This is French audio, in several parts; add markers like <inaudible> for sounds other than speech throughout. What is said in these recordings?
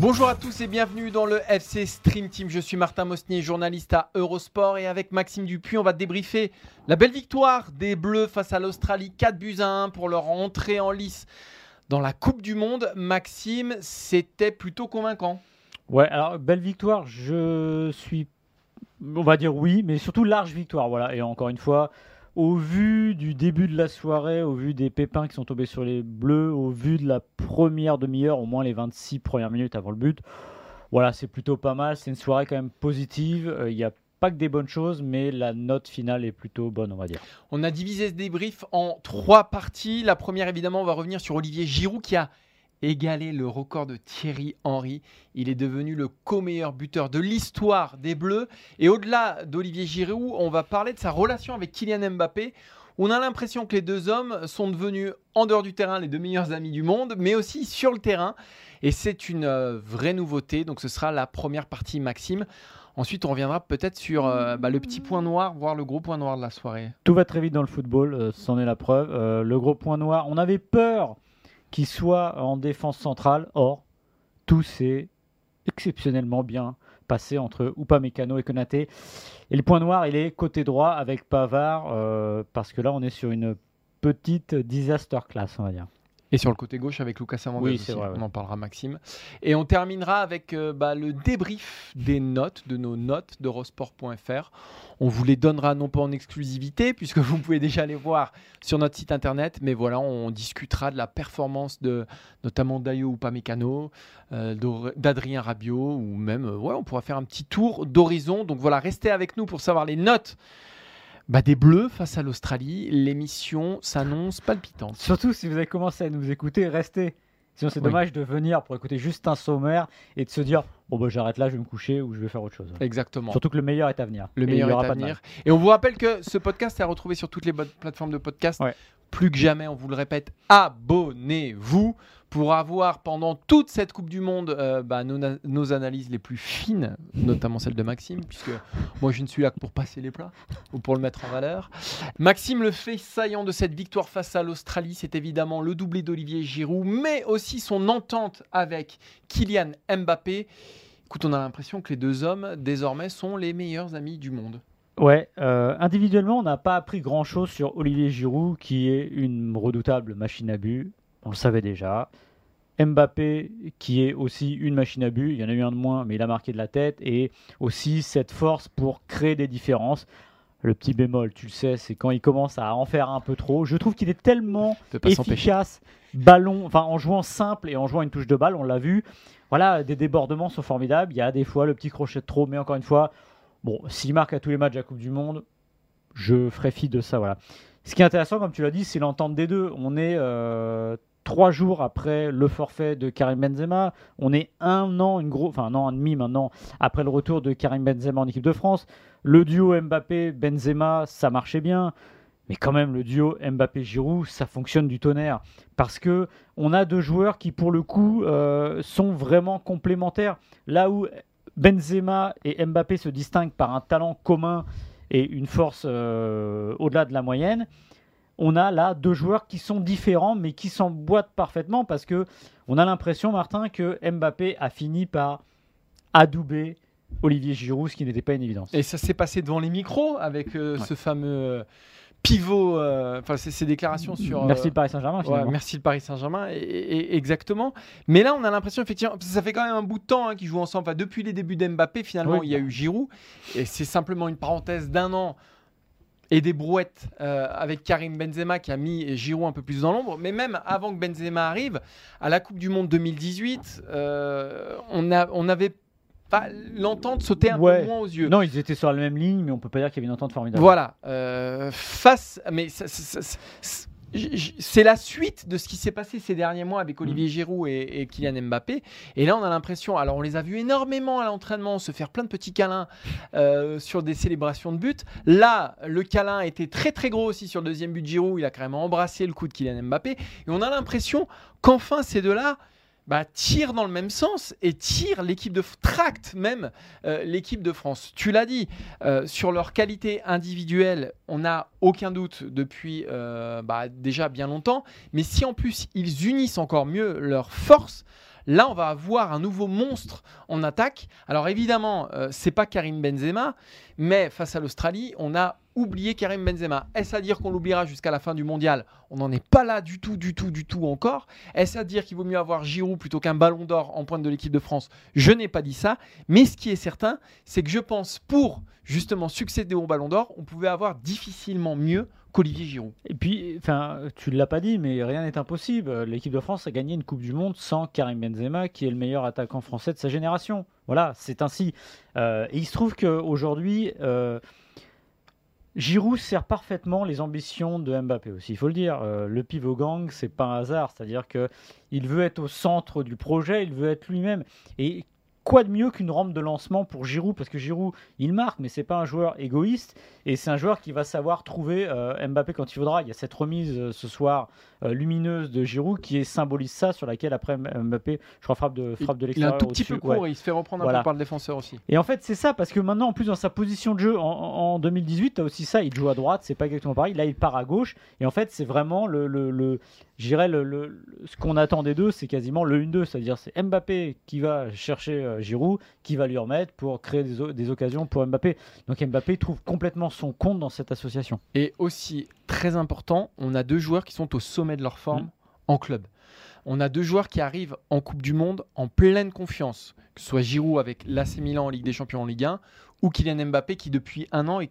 Bonjour à tous et bienvenue dans le FC Stream Team. Je suis Martin Mosnier, journaliste à Eurosport et avec Maxime Dupuis, on va débriefer la belle victoire des Bleus face à l'Australie 4 buts à 1 pour leur entrée en lice dans la Coupe du Monde. Maxime, c'était plutôt convaincant. Ouais, alors belle victoire, je suis, on va dire oui, mais surtout large victoire, voilà. Et encore une fois, au vu du début de la soirée, au vu des pépins qui sont tombés sur les Bleus, au vu de la première demi-heure, au moins les 26 premières minutes avant le but, voilà, c'est plutôt pas mal. C'est une soirée quand même positive. Euh, Il n'y a pas que des bonnes choses, mais la note finale est plutôt bonne, on va dire. On a divisé ce débrief en trois parties. La première, évidemment, on va revenir sur Olivier Giroud qui a égalé le record de Thierry Henry. Il est devenu le co-meilleur buteur de l'histoire des Bleus. Et au-delà d'Olivier Giroud, on va parler de sa relation avec Kylian Mbappé. On a l'impression que les deux hommes sont devenus, en dehors du terrain, les deux meilleurs amis du monde, mais aussi sur le terrain. Et c'est une euh, vraie nouveauté. Donc ce sera la première partie, Maxime. Ensuite, on reviendra peut-être sur euh, bah, le petit point noir, voire le gros point noir de la soirée. Tout va très vite dans le football, euh, c'en est la preuve. Le gros point noir, on avait peur qu'il soit en défense centrale. Or, tout s'est exceptionnellement bien passé entre Upamecano et Konaté. Et le point noir, il est côté droit avec Pavard, euh, parce que là, on est sur une petite disaster class, on va dire. Et sur le côté gauche avec Lucas Hernandez Oui, ouais. on en parlera Maxime. Et on terminera avec euh, bah, le débrief des notes, de nos notes d'Eurosport.fr. On vous les donnera non pas en exclusivité, <laughs> puisque vous pouvez déjà les voir sur notre site internet, mais voilà, on discutera de la performance de notamment d'Ayo Upamecano, euh, d'Or- d'Adrien Rabiot, ou même, euh, ouais, on pourra faire un petit tour d'horizon. Donc voilà, restez avec nous pour savoir les notes bah, des Bleus face à l'Australie. L'émission s'annonce palpitante. Surtout si vous avez commencé à nous écouter, restez. Sinon, c'est Oui. dommage de venir pour écouter juste un sommaire et de se dire Bon, bah, j'arrête là, je vais me coucher ou je vais faire autre chose. Exactement. Surtout que le meilleur est à venir. Le meilleur est à venir. Et on vous rappelle que ce podcast est à retrouver sur toutes les bonnes plateformes de podcast. Ouais. Plus que jamais, on vous le répète, abonnez-vous pour avoir pendant toute cette Coupe du Monde euh, bah, nos, na- nos analyses les plus fines, notamment celle de Maxime, puisque moi je ne suis là que pour passer les plats ou pour le mettre en valeur. Maxime, le fait saillant de cette victoire face à l'Australie, c'est évidemment le doublé d'Olivier Giroud, mais aussi son entente avec Kylian Mbappé. Écoute, on a l'impression que les deux hommes, désormais, sont les meilleurs amis du monde. Ouais, euh, individuellement, on n'a pas appris grand-chose sur Olivier Giroud, qui est une redoutable machine à but. On le savait déjà. Mbappé, qui est aussi une machine à but. Il y en a eu un de moins, mais il a marqué de la tête. Et aussi cette force pour créer des différences. Le petit bémol, tu le sais, c'est quand il commence à en faire un peu trop. Je trouve qu'il est tellement efficace, ballon, enfin en jouant simple et en jouant une touche de balle, on l'a vu. Voilà, des débordements sont formidables. Il y a des fois le petit crochet de trop, mais encore une fois, bon, s'il marque à tous les matchs la Coupe du Monde, je ferai fi de ça. Voilà. Ce qui est intéressant, comme tu l'as dit, c'est l'entente des deux. On est euh, trois jours après le forfait de Karim Benzema. On est un an, un an et demi maintenant après le retour de Karim Benzema en équipe de France. Le duo Mbappé-Benzema, ça marchait bien. Mais quand même, le duo Mbappé-Giroud, ça fonctionne du tonnerre. Parce que on a deux joueurs qui, pour le coup, euh, sont vraiment complémentaires. Là où Benzema et Mbappé se distinguent par un talent commun et une force euh, au-delà de la moyenne, on a là deux joueurs qui sont différents mais qui s'emboîtent parfaitement parce que on a l'impression, Martin, que Mbappé a fini par adouber Olivier Giroud, ce qui n'était pas une évidence. Et ça s'est passé devant les micros avec euh, Ouais. ce fameux euh, pivot, euh, enfin c'est ses déclarations sur. Merci euh, le Paris Saint-Germain. ouais, merci le Paris Saint-Germain, et- et- exactement. Mais là, on a l'impression, effectivement, ça fait quand même un bout de temps hein, qu'ils jouent ensemble. Enfin, depuis les débuts d'Mbappé, finalement, Oui. il y a eu Giroud. Et c'est simplement une parenthèse d'un an. Et des brouettes euh, avec Karim Benzema qui a mis Giroud un peu plus dans l'ombre. Mais même avant que Benzema arrive, à la Coupe du Monde 2018, euh, on, a, on avait pas l'entente sautait un Ouais. peu moins aux yeux. Non, ils étaient sur la même ligne, mais on peut pas dire qu'il y avait une entente formidable. Voilà, euh, face, mais ça- ça- ça- c'est la suite de ce qui s'est passé ces derniers mois avec Olivier Giroud et, et Kylian Mbappé. Et là, on a l'impression, alors on les a vus énormément à l'entraînement se faire plein de petits câlins euh, sur des célébrations de but. Là, le câlin était très très gros aussi sur le deuxième but de Giroud. Il a carrément embrassé le cou de Kylian Mbappé. Et on a l'impression qu'enfin ces deux-là bah, tirent dans le même sens et tirent l'équipe de tractent même euh, l'équipe de France. Tu l'as dit, euh, sur leur qualité individuelle, on n'a aucun doute depuis euh, bah, déjà bien longtemps. Mais si en plus ils unissent encore mieux leurs forces, là on va avoir un nouveau monstre en attaque. Alors évidemment, c'est pas Karim Benzema, mais face à l'Australie, on a oublié Karim Benzema. Est-ce à dire qu'on l'oubliera jusqu'à la fin du mondial? On n'en est pas là du tout, du tout, du tout encore. Est-ce à dire qu'il vaut mieux avoir Giroud plutôt qu'un ballon d'or en pointe de l'équipe de France? Je n'ai pas dit ça. Mais ce qui est certain, c'est que je pense pour justement succéder au ballon d'or, on pouvait avoir difficilement mieux qu'Olivier Giroud. Et puis, enfin, tu l'as pas dit, mais rien n'est impossible. L'équipe de France a gagné une Coupe du Monde sans Karim Benzema, qui est le meilleur attaquant français de sa génération. Voilà, c'est ainsi. Euh, et il se trouve qu'aujourd'hui, euh, Giroud sert parfaitement les ambitions de Mbappé aussi. Il faut le dire. Euh, le pivot gang, c'est pas un hasard. C'est-à-dire que il veut être au centre du projet, il veut être lui-même. Et quoi de mieux qu'une rampe de lancement pour Giroud? Parce que Giroud, il marque, mais c'est pas un joueur égoïste. Et c'est un joueur qui va savoir trouver euh, Mbappé quand il faudra. Il y a cette remise euh, ce soir euh, lumineuse de Giroud qui est- symbolise ça, sur laquelle après Mbappé, je crois, frappe de, frappe de Il est un l'extérieur. tout petit peu court Ouais. et il se fait reprendre un Voilà. peu par le défenseur aussi. Et en fait, c'est ça, parce que maintenant, en plus, dans sa position de jeu, en, en 2018, tu as aussi ça, il joue à droite, c'est pas exactement pareil. Là, il part à gauche. Et en fait, c'est vraiment le. le, le je dirais le, ce qu'on attend des deux, c'est quasiment le 1-2. C'est-à-dire, c'est Mbappé qui va chercher Giroud, qui va lui remettre pour créer des, occasions pour Mbappé. Donc Mbappé trouve complètement son compte dans cette association. Et aussi, très important, on a deux joueurs qui sont au sommet de leur forme Mm. en club. On a deux joueurs qui arrivent en Coupe du Monde en pleine confiance, que ce soit Giroud avec l'AC Milan en Ligue des Champions en Ligue 1 ou Kylian Mbappé qui depuis un an est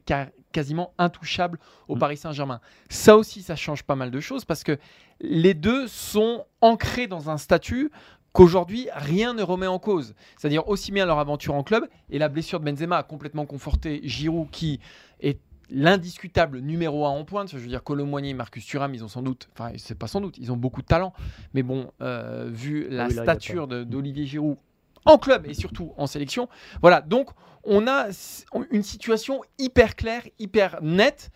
quasiment intouchable au Mm. Paris Saint-Germain. Ça aussi, ça change pas mal de choses parce que les deux sont ancrés dans un statut qu'aujourd'hui rien ne remet en cause. C'est-à-dire aussi bien leur aventure en club et la blessure de Benzema a complètement conforté Giroud qui est l'indiscutable numéro 1 en pointe. Je veux dire, Colomboigny et Marcus Thuram, ils ont sans doute, enfin, c'est pas sans doute, ils ont beaucoup de talent. Mais bon, euh, vu la Ah oui, là, il y a stature d'Olivier Giroud en club et surtout en sélection, voilà. Donc, on a une situation hyper claire, hyper nette.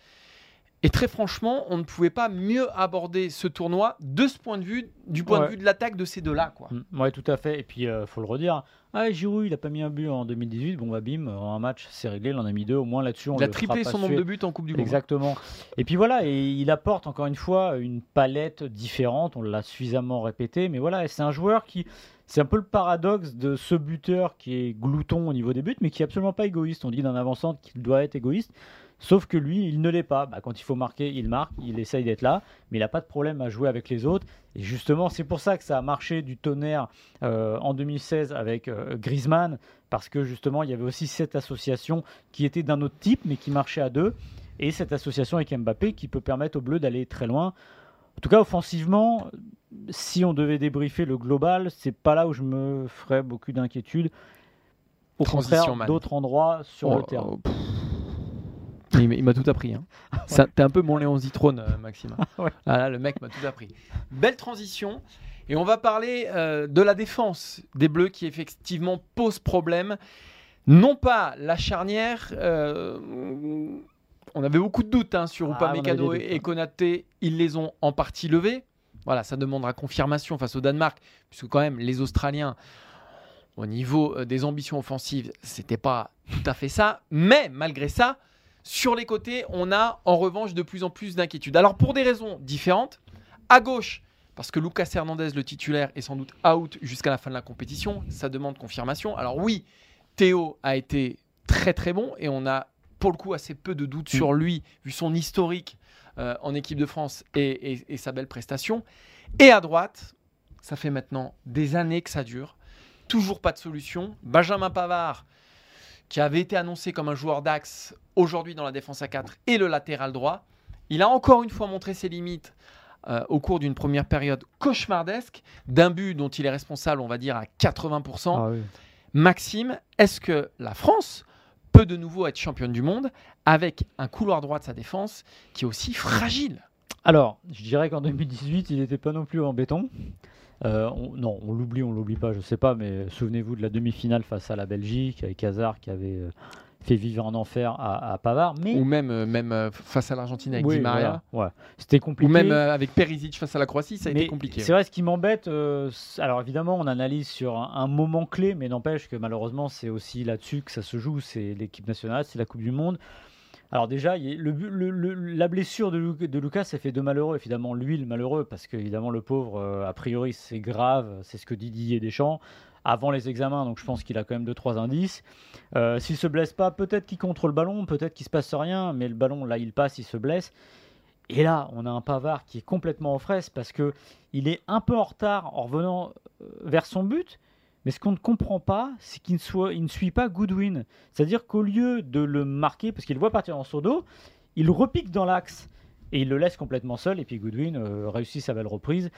Et très franchement, on ne pouvait pas mieux aborder ce tournoi de ce point de vue, du point Ouais. de vue de l'attaque de ces deux-là. Quoi. Mm, Ouais, tout à fait. Et puis, euh, faut le redire. Ah, Giroud, il a pas mis un but en 2018. Bon, bah, bim, en un match, c'est réglé. Il en a mis deux. Au moins, là-dessus, on Il a le triplé son nombre de buts en Coupe du Monde. Exactement. Et puis voilà, et il apporte encore une fois une palette différente, on l'a suffisamment répété, mais voilà, c'est un joueur qui, c'est un peu le paradoxe de ce buteur qui est glouton au niveau des buts, mais qui est absolument pas égoïste. On dit d'un avançant qu'il doit être égoïste, sauf que lui, il ne l'est pas. Bah, quand il faut marquer, il marque, il essaye d'être là, mais il n'a pas de problème à jouer avec les autres. Et justement, c'est pour ça que ça a marché du tonnerre euh, en 2016 avec euh, Griezmann, parce que justement, il y avait aussi cette association qui était d'un autre type, mais qui marchait à deux et cette association avec Mbappé qui peut permettre aux Bleus d'aller très loin. En tout cas, offensivement, si on devait débriefer le global, c'est pas là où je me ferais beaucoup d'inquiétude. Au Transition, contraire, d'autres endroits sur Oh le terrain. oh, pff. Il m'a- il m'a tout appris. Hein. Ça, T'es un peu mon Léon Zitrone, euh, Maxime. <laughs> Ouais. Ah là, le mec m'a tout appris. Belle transition. Et on va parler euh, de la défense des Bleus qui effectivement pose problème. Non pas la charnière. euh, on avait beaucoup de doutes hein, sur Ah, Upamecano doutes, et, et hein. Konaté. Ils les ont en partie levés. Voilà, ça demandera confirmation face au Danemark, puisque quand même les Australiens, au niveau des ambitions offensives, c'était pas tout à fait ça. Mais malgré ça, sur les côtés, on a en revanche de plus en plus d'inquiétudes. Alors pour des raisons différentes, à gauche, parce que Lucas Hernandez, le titulaire, est sans doute out jusqu'à la fin de la compétition, ça demande confirmation. Alors oui, Théo a été très très bon et on a pour le coup assez peu de doutes sur lui, vu son historique euh, en équipe de France et, et- et sa belle prestation. Et à droite, ça fait maintenant des années que ça dure. Toujours pas de solution. Benjamin Pavard, qui avait été annoncé comme un joueur d'axe aujourd'hui dans la défense à 4 et le latéral droit. Il a encore une fois montré ses limites euh, au cours d'une première période cauchemardesque, d'un but dont il est responsable, on va dire, à 80%. Ah oui. Maxime, est-ce que la France peut de nouveau être championne du monde avec un couloir droit de sa défense qui est aussi fragile? Alors, je dirais qu'en 2018, il n'était pas non plus en béton. Euh, on- non, on l'oublie, on l'oublie pas, je sais pas, mais souvenez-vous de la demi-finale face à la Belgique avec Hazard qui avait euh, fait vivre un enfer à, à Pavard. Mais Ou même, euh, même face à l'Argentine avec Oui, Di Maria voilà, ouais. c'était compliqué. Ou même avec Perisic face à la Croatie, ça a Mais été compliqué. C'est vrai, ce qui m'embête, euh, alors évidemment, on analyse sur un, un moment clé, mais n'empêche que malheureusement, c'est aussi là-dessus que ça se joue. C'est l'équipe nationale, c'est la Coupe du Monde. Alors déjà, a- la blessure de, Lu- de Lucas, ça fait deux malheureux. Évidemment, lui, le malheureux, parce qu'évidemment, le pauvre, euh, a priori, c'est grave. C'est ce que dit Didier Deschamps avant les examens. Donc je pense qu'il a quand même deux, trois indices. Euh, S'il se blesse pas, peut-être qu'il contre le ballon, peut-être qu'il se passe rien, mais le ballon, là, il passe, il se blesse. Et là, on a un Pavard qui est complètement aux fraises parce que il est un peu en retard en revenant euh, vers son but. Mais ce qu'on ne comprend pas, c'est qu'il ne, suit pas Goodwin. C'est-à-dire qu'au lieu de le marquer, parce qu'il le voit partir en son dos, il repique dans l'axe et il le laisse complètement seul. Et puis Goodwin euh, réussit sa belle reprise.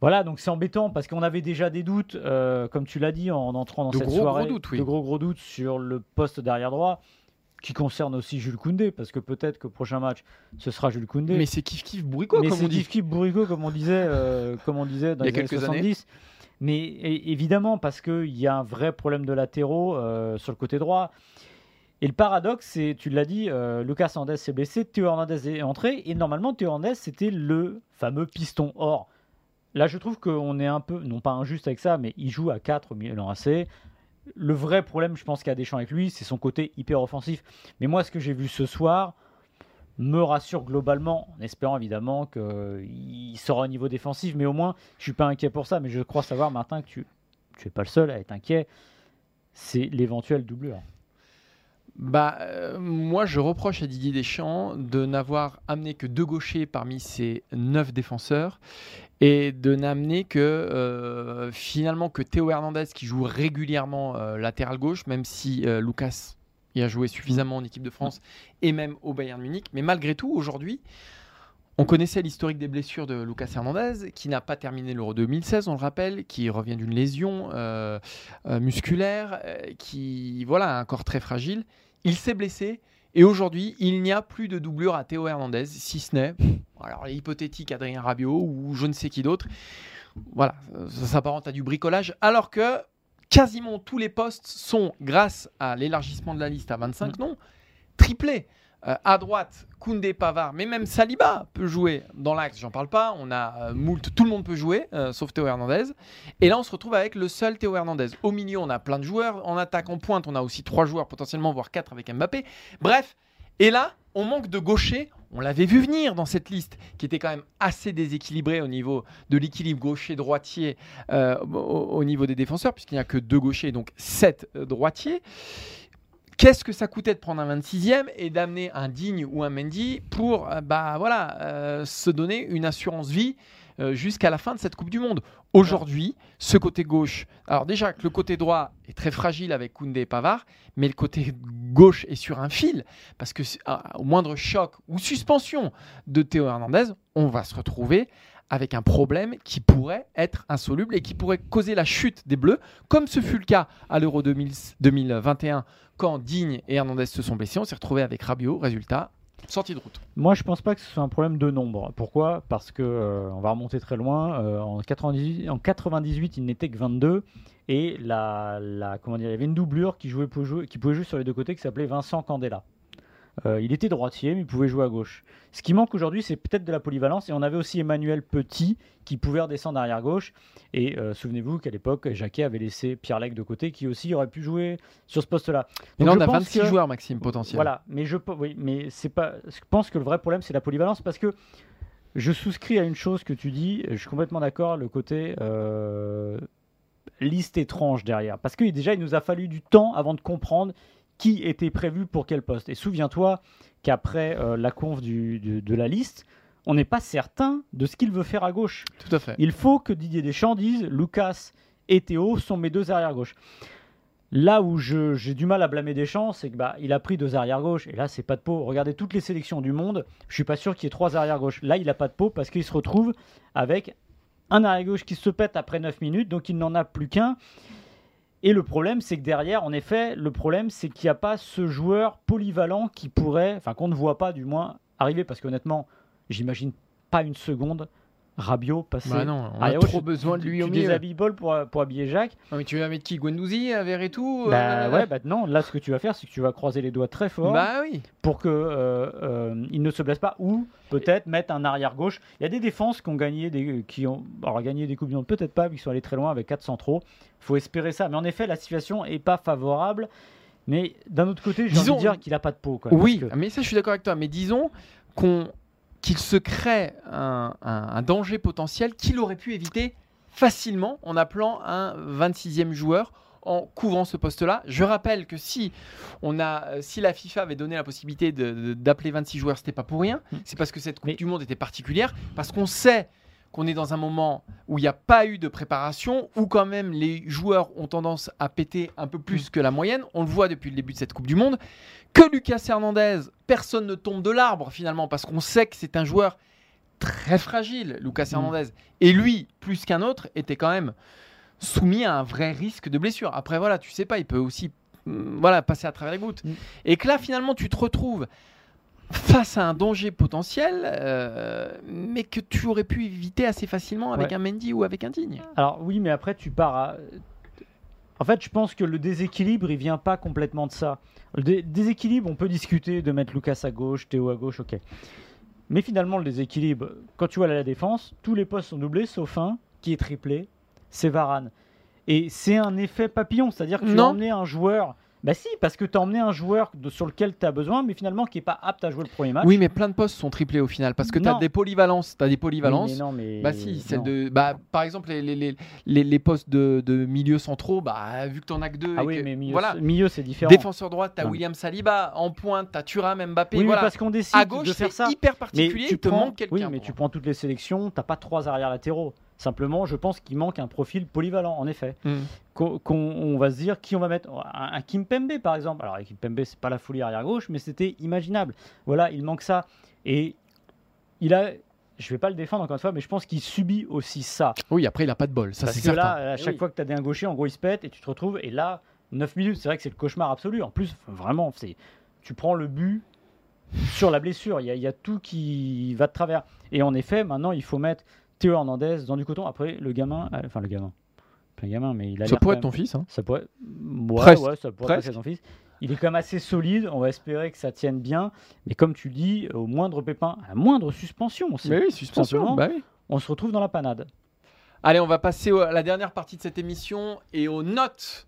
Voilà, donc c'est embêtant parce qu'on avait déjà des doutes, euh, comme tu l'as dit, en entrant dans De cette gros, gros soirée. doutes, oui. De gros gros doutes sur le poste d'arrière droit, qui concerne aussi Jules Koundé, parce que peut-être que prochain match, ce sera Jules Koundé. Mais c'est kiff kiff bourricot, Mais comme c'est on dit. Kiff Kiff Bourrico, comme on disait, euh, comme on disait dans Il y a les années quelques années. 70. Mais évidemment, parce qu'il y a un vrai problème de latéraux euh, sur le côté droit. Et le paradoxe, c'est, tu l'as dit, euh, Lucas Hernandez s'est blessé, Théo Hernandez est entré, et normalement, Théo Hernandez, c'était le fameux piston. Or, là, je trouve qu'on est un peu, non pas injuste avec ça, mais il joue à 4 au Milan AC. Le vrai problème, je pense, qu'il y a Deschamps avec lui, c'est son côté hyper offensif. Mais moi, ce que j'ai vu ce soir, me rassure globalement, en espérant évidemment qu'il sera au niveau défensif, mais au moins, je suis pas inquiet pour ça. Mais je crois savoir, Martin, que tu tu pas le seul à être inquiet. C'est l'éventuelle doublure. Bah, euh, moi, je reproche à Didier Deschamps de n'avoir amené que deux gauchers parmi ses neuf défenseurs et de n'amener que euh, finalement que Théo Hernandez qui joue régulièrement euh, latéral gauche, même si Lucas y a joué suffisamment en équipe de France et même au Bayern Munich. Mais malgré tout, aujourd'hui, on connaissait l'historique des blessures de Lucas Hernandez, qui n'a pas terminé l'Euro 2016, on le rappelle, qui revient d'une lésion euh, euh, musculaire, euh, qui voilà, a un corps très fragile. Il s'est blessé et aujourd'hui, il n'y a plus de doublure à Théo Hernandez, si ce n'est alors l'hypothétique Adrien Rabiot ou je ne sais qui d'autre. Voilà, ça s'apparente à du bricolage, alors que quasiment tous les postes sont, grâce à l'élargissement de la liste à 25 noms, triplés. Euh, à droite, Koundé, Pavard, mais même Saliba peut jouer dans l'axe, j'en parle pas. On a euh, moult, tout le monde peut jouer, euh, sauf Théo Hernandez. Et là, on se retrouve avec le seul Théo Hernandez. Au milieu, on a plein de joueurs. En attaque, en pointe, on a aussi trois joueurs, potentiellement, voire quatre avec Mbappé. Bref, et là, on manque de gaucher. On l'avait vu venir dans cette liste, qui était quand même assez déséquilibrée au niveau de l'équilibre gaucher-droitier euh, au, au niveau des défenseurs, puisqu'il n'y a que deux gauchers, donc sept euh, droitiers. Qu'est-ce que ça coûtait de prendre un 26e et d'amener un Digne ou un Mendy pour euh, bah, voilà, se donner une assurance vie euh, jusqu'à la fin de cette Coupe du Monde Aujourd'hui, ce côté gauche, alors déjà le côté droit est très fragile avec Koundé et Pavard, mais le côté gauche est sur un fil, parce que à- au moindre choc ou suspension de Théo Hernandez, on va se retrouver avec un problème qui pourrait être insoluble et qui pourrait causer la chute des Bleus, comme ce fut le cas à l'Euro 2000 2021 quand Digne et Hernandez se sont blessés. On s'est retrouvé avec Rabiot, résultat, sortie de route. Moi, je pense pas que ce soit un problème de nombre. Pourquoi? Parce que euh, on va remonter très loin. Euh, en, 98, en 98, il n'était que 22 et la, la- il y avait une doublure qui jouait, qui pouvait jouer sur les deux côtés qui s'appelait Vincent Candela. Euh, il était droitier, mais il pouvait jouer à gauche. Ce qui manque aujourd'hui, c'est peut-être de la polyvalence. Et on avait aussi Emmanuel Petit qui pouvait redescendre arrière gauche. Et euh, souvenez-vous qu'à l'époque, Jacquet avait laissé Pierre Lec de côté, qui aussi aurait pu jouer sur ce poste-là. Là, je on a pense 26 que- joueurs, Maxime, potentiels. voilà, mais je pe- oui, mais c'est pas. Je pense que le vrai problème c'est la polyvalence parce que je souscris à une chose que tu dis. Je suis complètement d'accord. Le côté euh, liste étrange derrière, parce que déjà il nous a fallu du temps avant de comprendre qui était prévu pour quel poste. Et souviens-toi qu'après euh, la conf du- du- de la liste, on n'est pas certain de ce qu'il veut faire à gauche. Tout à fait. Il faut que Didier Deschamps dise Lucas et Théo sont mes deux arrière gauche. Là où j'ai du mal à blâmer Deschamps, c'est que bah, il a pris deux arrières gauche et là c'est pas de peau. Regardez toutes les sélections du monde, je suis pas sûr qu'il y ait trois arrières gauche. Là il a pas de peau parce qu'il se retrouve avec un arrière gauche qui se pète après 9 minutes, donc il n'en a plus qu'un. Et le problème, c'est que derrière, en effet, le problème, c'est qu'il n'y a pas ce joueur polyvalent qui pourrait, enfin qu'on ne voit pas du moins arriver, parce qu'honnêtement, j'imagine pas une seconde Rabiot passer. Bah non, on a trop besoin de Tu- lui tu au milieu. déshabilles pour, pour habiller Jacques. Non, mais tu vas mettre qui Guendouzi, Verretou Bah euh, ouais, bah non, là ce que tu vas faire, c'est que tu vas croiser les doigts très fort Bah oui. pour que euh, euh, il ne se blesse pas, ou peut-être mettre un arrière gauche. Il y a des défenses qui ont gagné des, qui ont alors, gagné des coupes du monde, peut-être pas, vu qu'ils sont allés très loin avec 4 centraux. Faut espérer ça, mais en effet, la situation est pas favorable. Mais d'un autre côté, j'ai envie de dire qu'il a pas de peau. Quoi, Oui, que- mais ça je suis d'accord avec toi. Mais disons qu'on qu'il se crée un, un- un danger potentiel qu'il aurait pu éviter facilement en appelant un 26e joueur en couvrant ce poste-là. Je rappelle que si on a, si la FIFA avait donné la possibilité d'appeler 26 joueurs, c'était pas pour rien. Mm. C'est parce que cette Coupe Mais- du Monde était particulière, parce qu'on sait qu'on est dans un moment où il n'y a pas eu de préparation, où quand même les joueurs ont tendance à péter un peu plus que la moyenne. On le voit depuis le début de cette Coupe du Monde. Que Lucas Hernandez, personne ne tombe de l'arbre finalement, parce qu'on sait que c'est un joueur très fragile, Lucas Mm. Hernandez. Et lui, plus qu'un autre, était quand même soumis à un vrai risque de blessure. Après, voilà, tu sais pas, il peut aussi mm, voilà, passer à travers les gouttes. Mm. Et que là, finalement, tu te retrouves face à un danger potentiel, euh, mais que tu aurais pu éviter assez facilement avec Ouais. un Mendy ou avec un Digne. Alors oui, mais après tu pars à... En fait, je pense que le déséquilibre, il vient pas complètement de ça. Le dé- déséquilibre, on peut discuter de mettre Lucas à gauche, Théo à gauche, ok. Mais finalement, le déséquilibre, quand tu vois la défense, tous les postes sont doublés, sauf un qui est triplé, c'est Varane. Et c'est un effet papillon, c'est-à-dire que tu as emmené un joueur... Bah si, parce que tu as emmené un joueur de- sur lequel tu as besoin, mais finalement qui est pas apte à jouer le premier match. Oui, mais plein de postes sont triplés au final, parce que tu as des polyvalences. Tu as des Oui, polyvalences. mais non, mais... Bah si, celle non. de, bah, par exemple les, les, les, les, postes de, de milieu centraux, bah, vu que tu en as que deux, Ah et oui, que- mais milieu, voilà, milieu c'est différent. défenseur droit, tu as Non. William Saliba, en pointe, tu as Thuram, Mbappé, oui, mais voilà. parce qu'on décide à gauche, de faire c'est ça. hyper Mais particulier, tu il te prends, manque quelqu'un. oui, mais tu prends toutes les sélections, t'as pas trois arrières latéraux. Simplement, je pense qu'il manque un profil polyvalent, en effet. Mm. Qu'on qu'on- on va se dire qui on va mettre. Un, un Kim Pembe, par exemple. Alors, Kim Pembe, c'est pas la folie arrière gauche, mais c'était imaginable. Voilà, il manque ça. Et il a. Je vais pas le défendre encore une fois, mais je pense qu'il subit aussi ça. Oui, après il a pas de bol, ça Parce c'est que certain. là, à Eh chaque oui. fois que tu as des un gaucher, en gros, il se pète et tu te retrouves. Et là, 9 minutes, c'est vrai que c'est le cauchemar absolu. En plus, vraiment, c'est tu prends le but sur la blessure. Il y, y a tout qui va de travers. Et en effet, maintenant, il faut mettre Théo Hernandez dans du coton. Après, le gamin, euh, enfin, le gamin, un gamin, mais il a ça l'air pourrait être ton fils. Hein. Ça pourrait. Ouais, Presque. ouais, ça pourrait être son fils. Il est quand même assez solide. On va espérer que ça tienne bien. Mais comme tu dis, au moindre pépin, à la moindre suspension aussi, Mais oui, suspension. Bah oui. on se retrouve dans la panade. Allez, on va passer à la dernière partie de cette émission et aux notes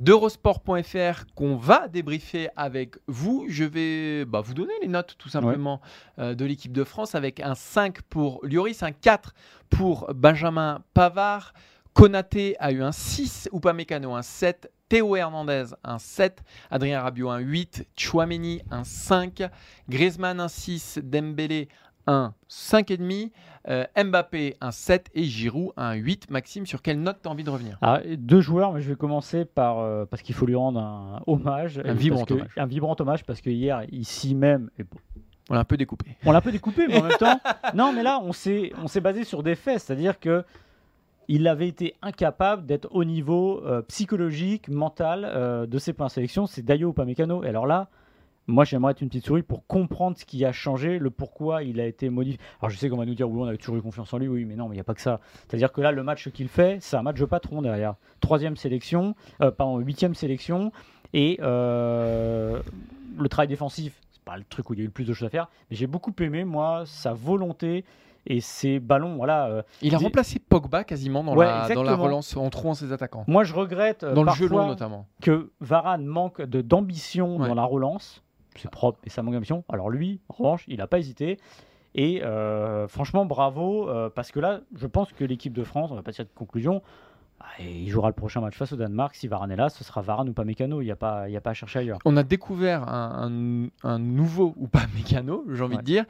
d'Eurosport.fr qu'on va débriefer avec vous. Je vais bah, vous donner les notes tout simplement euh, de l'équipe de France avec un 5 pour Lloris, un 4 pour Benjamin Pavard. Konaté a eu un 6, Upamecano un 7, Théo Hernandez un 7, Adrien Rabiot un 8, Chouameni un 5, Griezmann un 6, Dembélé un 5,5, euh, Mbappé un 7 et Giroud un 8. Maxime, sur quelle note tu as envie de revenir? Ah, deux joueurs, mais je vais commencer par euh, parce qu'il faut lui rendre un hommage, Un vibrant que- hommage. un vibrant hommage parce que hier ici même, et bon, On l'a un peu découpé. on l'a un peu découpé, mais en même temps, <laughs> non, mais là on s'est on s'est basé sur des faits, c'est-à-dire que il avait été incapable d'être au niveau euh, psychologique, mental euh, de ses points de sélection. C'est Dayo Upamecano. Et alors là, moi j'aimerais être une petite souris pour comprendre ce qui a changé, le pourquoi il a été modifié. Alors je sais qu'on va nous dire oui, on avait toujours eu confiance en lui, oui, mais non, mais il n'y a pas que ça. C'est-à-dire que là, le match qu'il fait, c'est un match de patron derrière. Troisième sélection, euh, pardon, huitième sélection, et euh, le travail défensif, c'est pas le truc où il y a eu le plus de choses à faire, mais j'ai beaucoup aimé, moi, sa volonté et ses ballons, voilà. euh, Il a Des- remplacé Pogba quasiment dans, Ouais, la, dans la exactement. relance en trouvant ses attaquants. moi, je regrette euh, Dans le jeu long notamment. que Varane manque d'ambition Ouais. dans la relance. C'est propre et ça manque d'ambition. Alors lui, en revanche, il n'a pas hésité. Et euh, franchement, bravo, euh, parce que là, je pense que l'équipe de France, on va pas tirer de conclusion, Ah, et il jouera le prochain match face au Danemark. Si Varane est là, ce sera Varane ou pas Mécano. Il n'y a, pas- il y a pas à chercher ailleurs. On a découvert un, un- un nouveau ou pas <laughs> mécano, j'ai envie Ouais. de dire.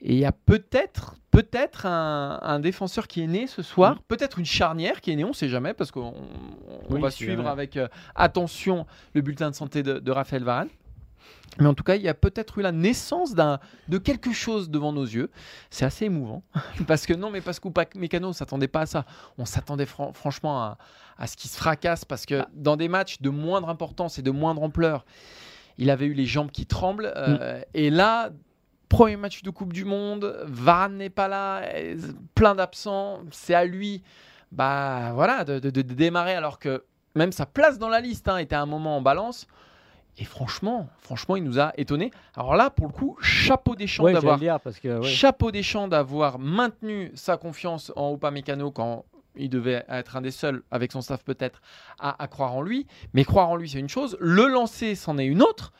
Et il y a peut-être peut-être un, un défenseur qui est né ce soir, peut-être une charnière qui est née, on ne sait jamais, parce qu'on Oui, va suivre avec euh, attention le bulletin de santé de, de Raphaël Varane. Mais en tout cas, il y a peut-être eu la naissance d'un de quelque chose devant nos yeux. C'est assez émouvant. <laughs> parce que non, mais parce qu'Oupak Mécano ne s'attendait pas à ça. On s'attendait fran- franchement à, à ce qu'il se fracasse parce que dans des matchs de moindre importance et de moindre ampleur, il avait eu les jambes qui tremblent. euh, Et là, premier match de Coupe du Monde, Varane n'est pas là, plein d'absents. C'est à lui bah, voilà, de, de- de démarrer alors que même sa place dans la liste hein, était à un moment en balance. Et franchement, franchement, il nous a étonnés. Alors là, pour le coup, chapeau des champs Ouais, d'avoir ouais. Chapeau des champs d'avoir maintenu sa confiance en Upamecano quand il devait être un des seuls, avec son staff peut-être, à, à croire en lui. Mais croire en lui, c'est une chose. Le lancer, c'en est une autre.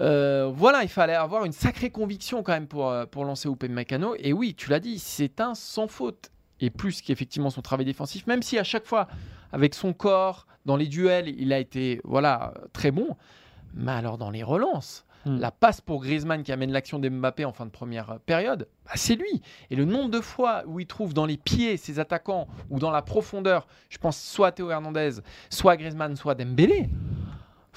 Euh, voilà, il fallait avoir une sacrée conviction quand même pour, euh, pour lancer Upamecano. Et oui, tu l'as dit, c'est un sans faute. Et plus qu'effectivement son travail défensif, même si à chaque fois, avec son corps, dans les duels, il a été voilà, très bon. Mais alors dans les relances, Hmm. la passe pour Griezmann qui amène l'action d'Mbappé en fin de première euh, période, bah, c'est lui. Et le nombre de fois où il trouve dans les pieds ses attaquants ou dans la profondeur, je pense soit à Théo Hernandez, soit à Griezmann, soit à Dembélé.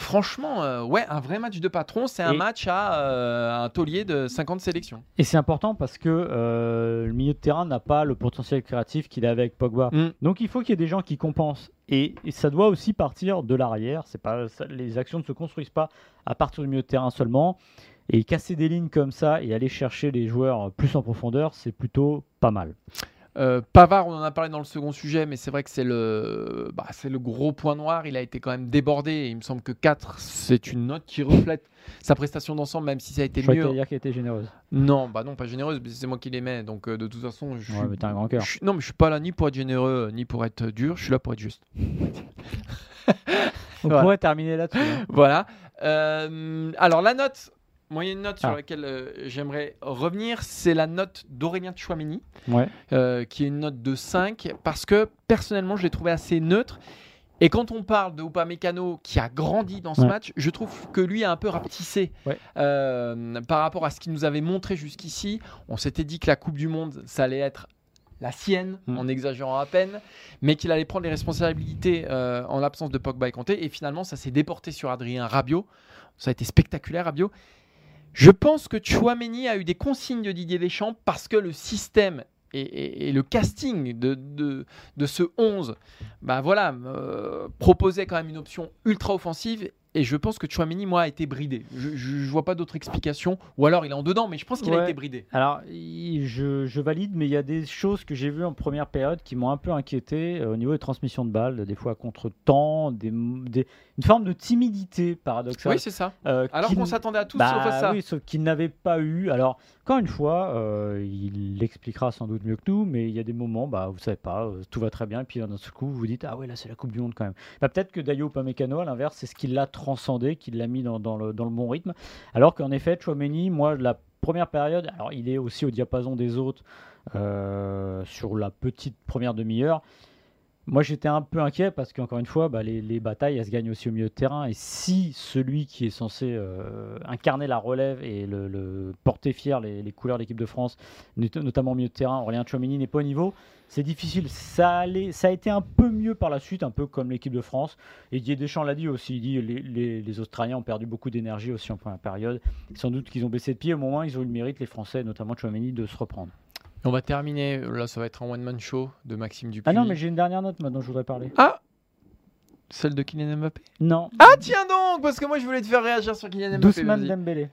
Franchement, euh, ouais, un vrai match de patron, c'est un Et- match à euh, un taulier de 50 sélections. Et c'est important parce que euh, le milieu de terrain n'a pas le potentiel créatif qu'il a avec Pogba. Mm. Donc il faut qu'il y ait des gens qui compensent. Et, et ça doit aussi partir de l'arrière. C'est pas ça- les actions ne se construisent pas à partir du milieu de terrain seulement. Et casser des lignes comme ça et aller chercher les joueurs plus en profondeur, c'est plutôt pas mal. Euh, Pavard, on en a parlé dans le second sujet, mais c'est vrai que c'est le, bah, c'est le gros point noir. Il a été quand même débordé. Et il me semble que 4, c'est une note qui reflète sa prestation d'ensemble, même si ça a été Je mieux. t'allais dire qu'elle était généreuse. Non, bah non, pas généreuse, mais c'est moi qui l'aimais. Donc euh, de toute façon, je Ouais, suis- mais t'as un grand cœur. je non, mais je suis pas là ni pour être généreux, ni pour être dur. Je suis là pour être juste. <laughs> On Voilà. pourrait terminer là-dessus. hein. Voilà. Euh, alors la note, moyenne note sur Ah. laquelle euh, j'aimerais revenir, c'est la note d'Aurélien Tchouameni. Ouais. euh, qui est une note de 5, parce que personnellement, je l'ai trouvé assez neutre. Et quand on parle de Upamecano qui a grandi dans ce Ouais. match, je trouve que lui a un peu rapetissé Ouais. euh, par rapport à ce qu'il nous avait montré jusqu'ici. On s'était dit que la Coupe du Monde, ça allait être la sienne, Mm. en exagérant à peine, mais qu'il allait prendre les responsabilités euh, en l'absence de Pogba et Kanté. Et finalement, ça s'est déporté sur Adrien Rabiot. Ça a été spectaculaire, Rabiot. Je pense que Chouameni a eu des consignes de Didier Deschamps parce que le système et, le casting de ce 11 bah voilà, euh, proposait quand même une option ultra offensive. Et je pense que Chouameni, moi, a été bridé. Je, je vois pas d'autre explication. Ou alors il est en dedans, mais je pense qu'il a été bridé. Alors, je, je valide, mais il y a des choses que j'ai vues en première période qui m'ont un peu inquiété euh, au niveau des transmissions de balles, des fois contre temps, des, des- une forme de timidité paradoxale. Oui, c'est ça. euh, Alors qu'on s'attendait à tous bah, sauf à ça. Oui, sauf qu'il n'avait pas eu. Alors, encore une fois, euh, il l'expliquera sans doute mieux que nous, mais il y a des moments, bah, vous savez pas, tout va très bien, et puis d'un seul coup, vous vous dites, ah ouais, là, c'est la Coupe du Monde quand même. Bah, Peut-être que Dayo Upamecano, à l'inverse, c'est ce qui l'a qui l'a mis dans, dans le, dans le bon rythme. Alors qu'en effet, Chouameni, moi, la première période, alors il est aussi au diapason des autres euh, sur la petite première demi-heure. Moi, j'étais un peu inquiet parce qu'encore une fois, bah, les, les batailles, elles se gagnent aussi au milieu de terrain. Et si celui qui est censé euh, incarner la relève et le, porter fier les, couleurs de l'équipe de France, not- notamment au milieu de terrain, Aurélien Tchouameni n'est pas au niveau, c'est difficile. Ça, a été un peu mieux par la suite, un peu comme l'équipe de France. Et Didier Deschamps l'a dit aussi, il dit les, les, Australiens ont perdu beaucoup d'énergie aussi en première période. Sans doute qu'ils ont baissé de pied. Au moment, ils ont eu le mérite, les Français, notamment Tchouameni, de se reprendre. On va terminer. Là, ça va être un one-man show de Maxime Dupuis. Ah non, mais j'ai une dernière note maintenant, je voudrais parler. Ah Celle de Kylian Mbappé? Non. Ah, tiens donc Parce que moi, je voulais te faire réagir sur Kylian Mbappé. Vas-y. Dembélé.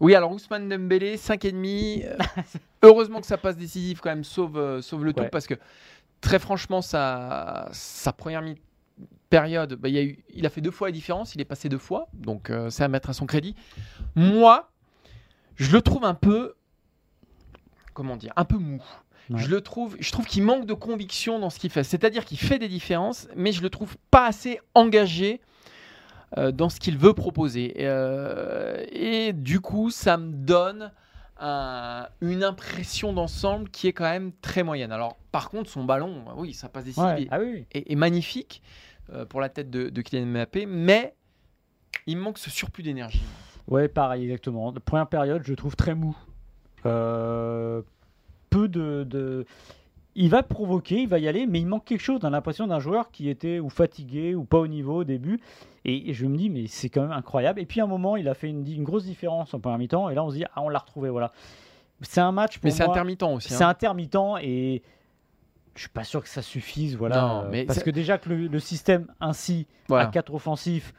Oui, alors Ousmane Dembélé, 5,5. Euh, <laughs> heureusement que ça passe décisif quand même, sauve, euh, sauve le tout, Ouais. parce que très franchement, sa, sa première mi- période, bah, il, y a eu, il a fait deux fois la différence, il est passé deux fois, donc euh, c'est à mettre à son crédit. Moi, je le trouve un peu, comment dire, un peu mou. Ouais. Je le trouve, je trouve qu'il manque de conviction dans ce qu'il fait. C'est-à-dire qu'il fait des différences, mais je le trouve pas assez engagé euh, dans ce qu'il veut proposer. Euh, et du coup, ça me donne un- une impression d'ensemble qui est quand même très moyenne. Alors, par contre, son ballon, oui, ça passe décisive Ouais. Ah oui, est, est magnifique euh, pour la tête de, de Kylian Mbappé, mais il me manque ce surplus d'énergie. Ouais, pareil, exactement. La première période, je trouve très mou. Peu de, de- Il va provoquer, il va y aller, mais il manque quelque chose. On a l'impression d'un joueur qui était ou fatigué ou pas au niveau au début. Et, et je me dis, mais c'est quand même incroyable. Et puis à un moment, il a fait une, une grosse différence en première mi-temps. Et là, on se dit, ah, on l'a retrouvé, voilà. C'est un match pour Mais c'est intermittent aussi. C'est hein. intermittent et je suis pas sûr que ça suffise. Voilà, Non, mais parce que déjà que le, le système ainsi Voilà. à 4 offensifs,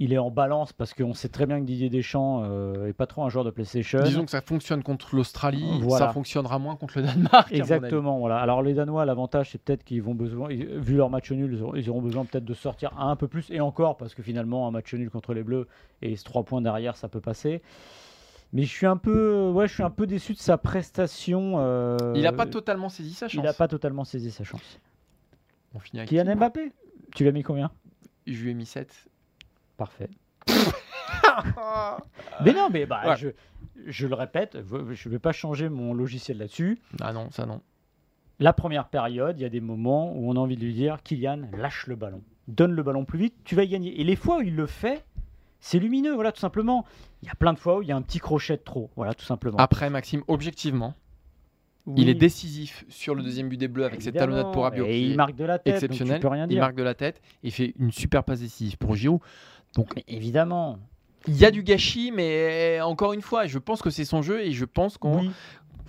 il est en balance parce qu'on sait très bien que Didier Deschamps euh, est pas trop un joueur de PlayStation. Disons que ça fonctionne contre l'Australie, Voilà. ça fonctionnera moins contre le Danemark. Exactement, voilà. Alors les Danois, l'avantage c'est peut-être qu'ils vont besoin, vu leur match nul, ils auront, ils auront besoin peut-être de sortir un peu plus et encore parce que finalement un match nul contre les Bleus et 3 points derrière, ça peut passer. Mais je suis un peu, ouais, je suis un peu déçu de sa prestation. euh, Il n'a pas totalement saisi sa chance. il a pas totalement saisi sa chance. On finit avec Kylian Mbappé, tu l'as mis combien? Je lui ai mis 7. Parfait. <laughs> Mais non, mais bah, Ouais. je, je le répète, je ne vais pas changer mon logiciel là-dessus. Ah non, ça non. La première période, il y a des moments où on a envie de lui dire Kylian, lâche le ballon. Donne le ballon plus vite, tu vas y gagner. Et les fois où il le fait, c'est lumineux, voilà, tout simplement. Il y a plein de fois où il y a un petit crochet de trop, voilà, tout simplement. Après, Maxime, objectivement, il est décisif sur le deuxième but des Bleus avec cette évidemment. talonnade pour Rabiot. Et qui il est marque de la tête, donc peux rien Il dire. marque de la tête et fait une super passe décisive pour Giroud. Donc, Mais évidemment. il y a du gâchis, mais encore une fois, je pense que c'est son jeu et je pense qu'on. Oui.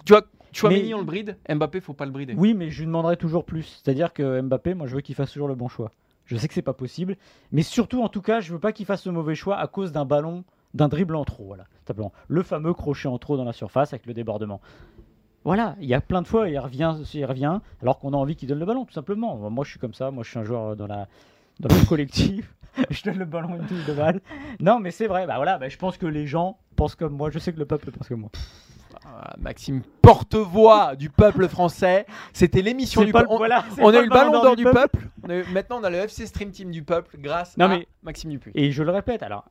Tu vois, tu vois, Mais- Mignon le bride, Mbappé, faut pas le brider. Oui, mais je lui demanderai toujours plus. C'est-à-dire que Mbappé, moi, je veux qu'il fasse toujours le bon choix. Je sais que c'est pas possible, mais surtout, en tout cas, je veux pas qu'il fasse le mauvais choix à cause d'un ballon, d'un dribble en trop. Voilà, simplement. Le fameux crochet en trop dans la surface avec le débordement. Voilà, il y a plein de fois, il revient, il revient, alors qu'on a envie qu'il donne le ballon, tout simplement. Moi, je suis comme ça. Moi, je suis un joueur dans la dans le collectif. <laughs> je donne le ballon une touche de balle. Non, mais c'est vrai. Bah voilà, bah, je pense que les gens pensent comme moi. Je sais que le peuple pense comme moi. Ah, Maxime, porte-voix du peuple français. C'était l'émission du peuple. le- On, voilà, a eu le ballon d'or du peuple. peuple. On a eu- maintenant, on a le FC Stream Team du peuple grâce Non, à mais- Maxime Dupuis. Et je le répète, alors,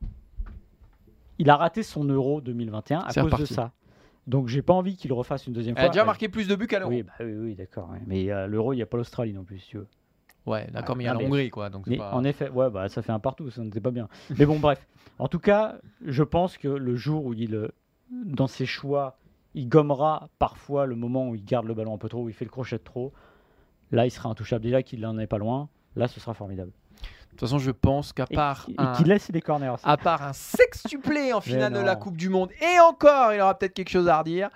il a raté son Euro 2021 à cause de ça. Donc j'ai pas envie qu'il refasse une deuxième fois. a déjà marqué plus de buts qu'à l'Euro. Oui, bah oui, oui, d'accord. Mais euh, l'Euro, il n'y a pas l'Australie non plus, si tu veux. Ouais, d'accord, mais il y a Ah, la Hongrie, quoi. Donc Mais pas- en effet, ouais, bah, ça fait un partout, ça n'était pas bien. <laughs> Mais bon, bref. En tout cas, je pense que le jour où il, euh, dans ses choix, il gommera parfois le moment où il garde le ballon un peu trop, où il fait le crochet de trop, là, il sera intouchable. Déjà qu'il n'en est pas loin, là, ce sera formidable. De toute façon, je pense qu'à part et un, qu'il laisse des corners. aussi. à part un sextuplé en <laughs> finale de la Coupe du Monde, et encore, il aura peut-être quelque chose à redire.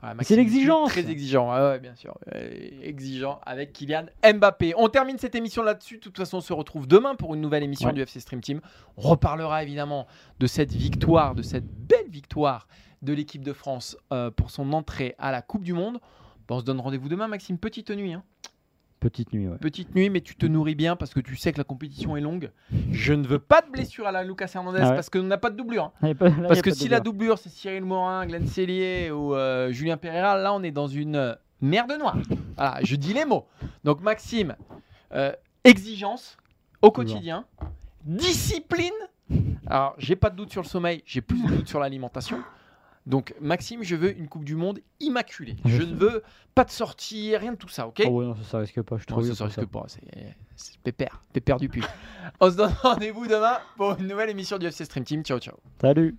Voilà, C'est l'exigence. Très exigeant, ouais, bien sûr. Euh, exigeant avec Kylian Mbappé. On termine cette émission là-dessus. De toute façon, on se retrouve demain pour une nouvelle émission Ouais. du FC Stream Team. On reparlera évidemment de cette victoire, de cette belle victoire de l'équipe de France euh, pour son entrée à la Coupe du Monde. Bon, on se donne rendez-vous demain, Maxime. Petite nuit. hein. Petite nuit, ouais. Petite nuit, mais tu te nourris bien parce que tu sais que la compétition est longue. Je ne veux pas de blessure à la Lucas Hernandez Ah ouais. parce qu'on n'a pas de doublure. hein. <laughs> Pas- là, Parce que si la doublure c'est Cyril Morin, Glenn Cellier ou euh, Julien Pereira, là on est dans une euh, merde noire. Voilà, je dis les mots. Donc Maxime, euh, exigence au quotidien, discipline. Alors j'ai pas de doute sur le sommeil, j'ai plus de doute sur l'alimentation. Donc Maxime, je veux une Coupe du Monde immaculée. Je ne veux pas de sortie, rien de tout ça, ok Oh ouais, non, ça, ça risque pas. Je non, trouve ça, ça risque pas. C'est pépère, pépère du puits. <laughs> On se donne rendez-vous demain pour une nouvelle émission du FC Stream Team. Ciao, ciao. Salut.